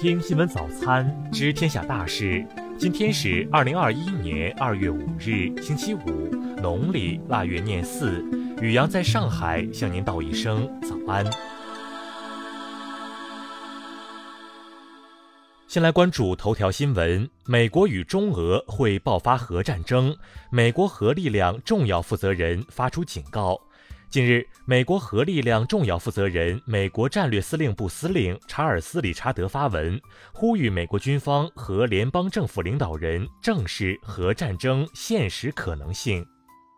听新闻早餐知天下大事。今天是二零二一年二月五日，星期五，农历腊月廿四。雨阳在上海向您道一声早安。先来关注头条新闻：美国与中俄会爆发核战争，美国核力量重要负责人发出警告。近日，美国核力量重要负责人、美国战略司令部司令查尔斯·理查德发文，呼吁美国军方和联邦政府领导人正视核战争现实可能性。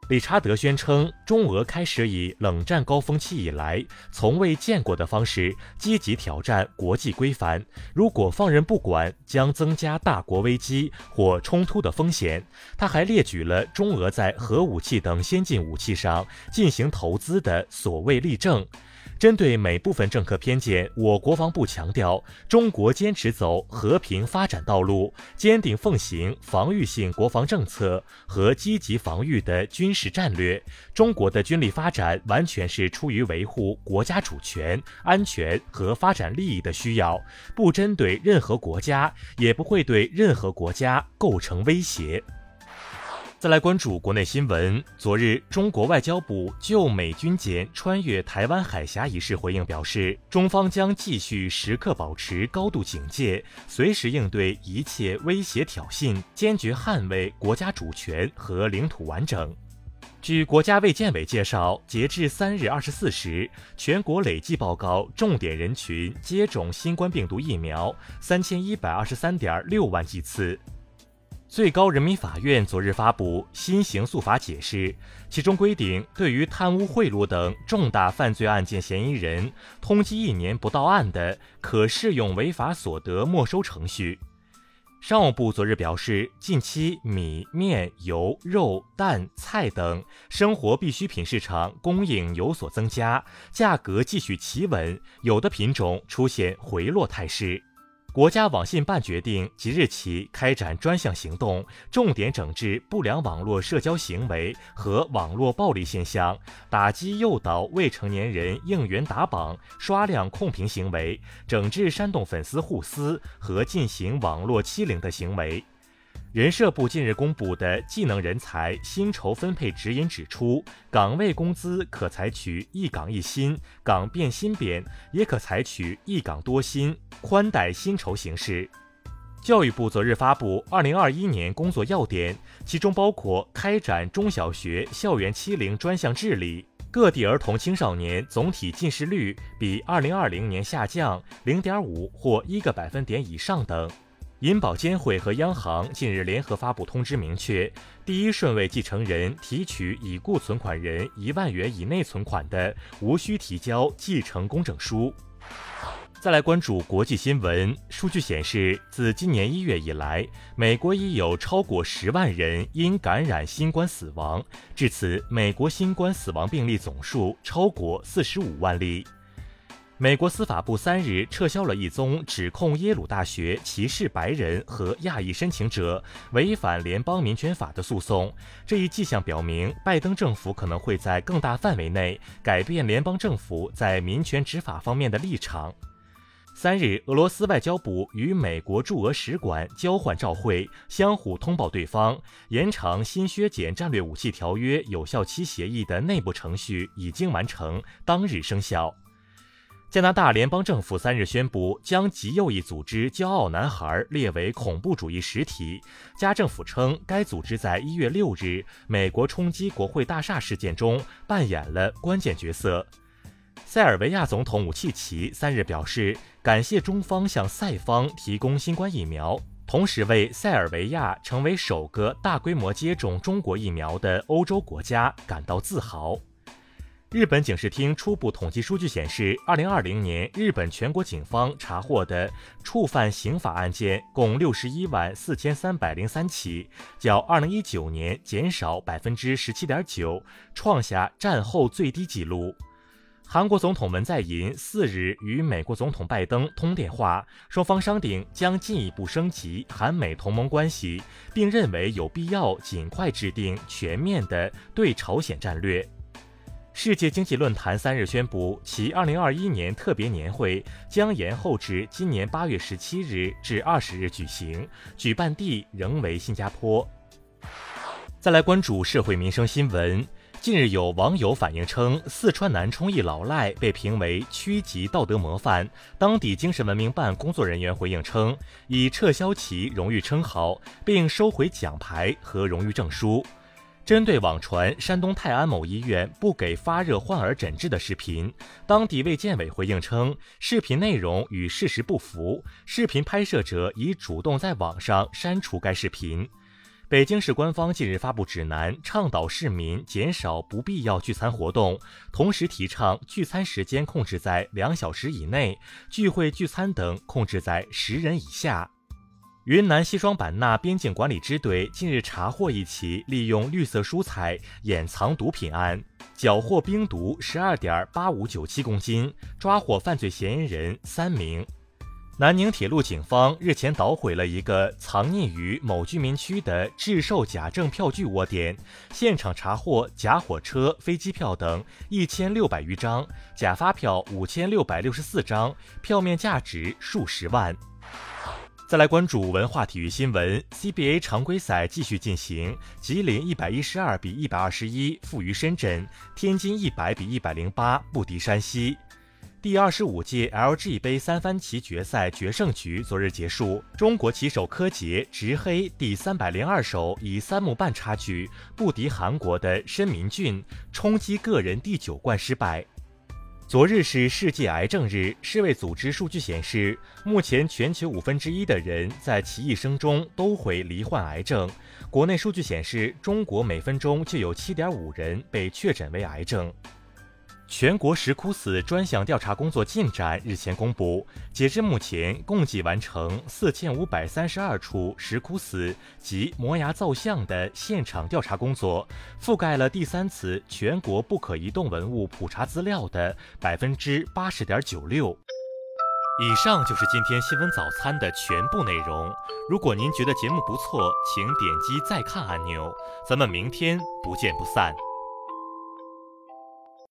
理查德宣称，中俄开始以冷战高峰期以来从未见过的方式积极挑战国际规范。如果放任不管，将增加大国危机或冲突的风险。他还列举了中俄在核武器等先进武器上进行投资的所谓例证。针对每部分政客偏见，我国防部强调，中国坚持走和平发展道路，坚定奉行防御性国防政策和积极防御的军事战略。中国的军力发展完全是出于维护国家主权、安全和发展利益的需要，不针对任何国家，也不会对任何国家构成威胁。再来关注国内新闻。昨日，中国外交部就美军舰穿越台湾海峡一事回应表示，中方将继续时刻保持高度警戒，随时应对一切威胁挑衅，坚决捍卫国家主权和领土完整。据国家卫健委介绍，截至三日二十四时，全国累计报告重点人群接种新冠病毒疫苗三千一百二十三点六万剂次。最高人民法院昨日发布新刑诉法解释，其中规定，对于贪污贿赂等重大犯罪案件嫌疑人，通缉一年不到案的，可适用违法所得没收程序。商务部昨日表示，近期米面油肉蛋菜等生活必需品市场供应有所增加，价格继续企稳，有的品种出现回落态势。国家网信办决定即日起开展专项行动，重点整治不良网络社交行为和网络暴力现象，打击诱导未成年人应援打榜、刷量控评行为，整治煽动粉丝互撕和进行网络欺凌的行为。人社部近日公布的技能人才薪酬分配指引指出，岗位工资可采取一岗一薪、岗变薪编，也可采取一岗多薪、宽带薪酬形式。教育部昨日发布二零二一年工作要点，其中包括开展中小学校园欺凌专项治理，各地儿童青少年总体近视率比二零二零年下降零点五或一个百分点以上等。银保监会和央行近日联合发布通知，明确第一顺位继承人提取已故存款人一万元以内存款的，无需提交继承公证书。再来关注国际新闻，数据显示，自今年一月以来，美国已有超过十万人因感染新冠死亡，至此，美国新冠死亡病例总数超过四十五万例。美国司法部三日撤销了一宗指控耶鲁大学歧视白人和亚裔申请者、违反联邦民权法的诉讼。这一迹象表明，拜登政府可能会在更大范围内改变联邦政府在民权执法方面的立场。三日，俄罗斯外交部与美国驻俄使馆交换照会，相互通报对方延长新削减战略武器条约有效期协议的内部程序已经完成，当日生效。加拿大联邦政府三日宣布，将极右翼组织“骄傲男孩”列为恐怖主义实体。加政府称，该组织在一月六日美国冲击国会大厦事件中扮演了关键角色。塞尔维亚总统武契奇三日表示，感谢中方向塞方提供新冠疫苗，同时为塞尔维亚成为首个大规模接种中国疫苗的欧洲国家感到自豪。日本警视厅初步统计数据显示，二零二零年日本全国警方查获的触犯刑法案件共六十一万四千三百零三起，较二零一九年减少百分之十七点九，创下战后最低纪录。韩国总统文在寅四日与美国总统拜登通电话，双方商定将进一步升级韩美同盟关系，并认为有必要尽快制定全面的对朝鲜战略。世界经济论坛三日宣布，其2021年特别年会将延后至今年8月17日至20日举行，举办地仍为新加坡。再来关注社会民生新闻。近日有网友反映称，四川南充一老赖被评为区级道德模范。当地精神文明办工作人员回应称，已撤销其荣誉称号，并收回奖牌和荣誉证书。针对网传山东泰安某医院不给发热患儿诊治的视频，当地卫健委回应称，视频内容与事实不符，视频拍摄者已主动在网上删除该视频。北京市官方近日发布指南，倡导市民减少不必要聚餐活动，同时提倡聚餐时间控制在两小时以内，聚会聚餐等控制在十人以下。云南西双版纳边境管理支队近日查获一起利用绿色蔬菜掩藏毒品案，缴获冰毒十二点八五九七公斤，抓获犯罪嫌疑人三名。南宁铁路警方日前捣毁了一个藏匿于某居民区的制售假证票据窝点，现场查获假火车、飞机票等一千六百余张，假发票五千六百六十四张，票面价值数十万。再来关注文化体育新闻，CBA 常规赛继续进行，吉林一百一十二比一百二十一负于深圳，天津一百比一百零八不敌山西。第二十五届 LG 杯三番棋决赛决胜局昨日结束，中国棋手柯洁执黑第三百零二手，以三目半差距不敌韩国的申明俊，冲击个人第九冠失败。昨日是世界癌症日，世卫组织数据显示，目前全球五分之一的人在其一生中都会罹患癌症。国内数据显示，中国每分钟就有七点五人被确诊为癌症。全国石窟寺专项调查工作进展日前公布，截至目前，共计完成四千五百三十二处石窟寺及摩崖造像的现场调查工作，覆盖了第三次全国不可移动文物普查资料的百分之八十点九六。以上就是今天新闻早餐的全部内容。如果您觉得节目不错，请点击再看按钮。咱们明天不见不散。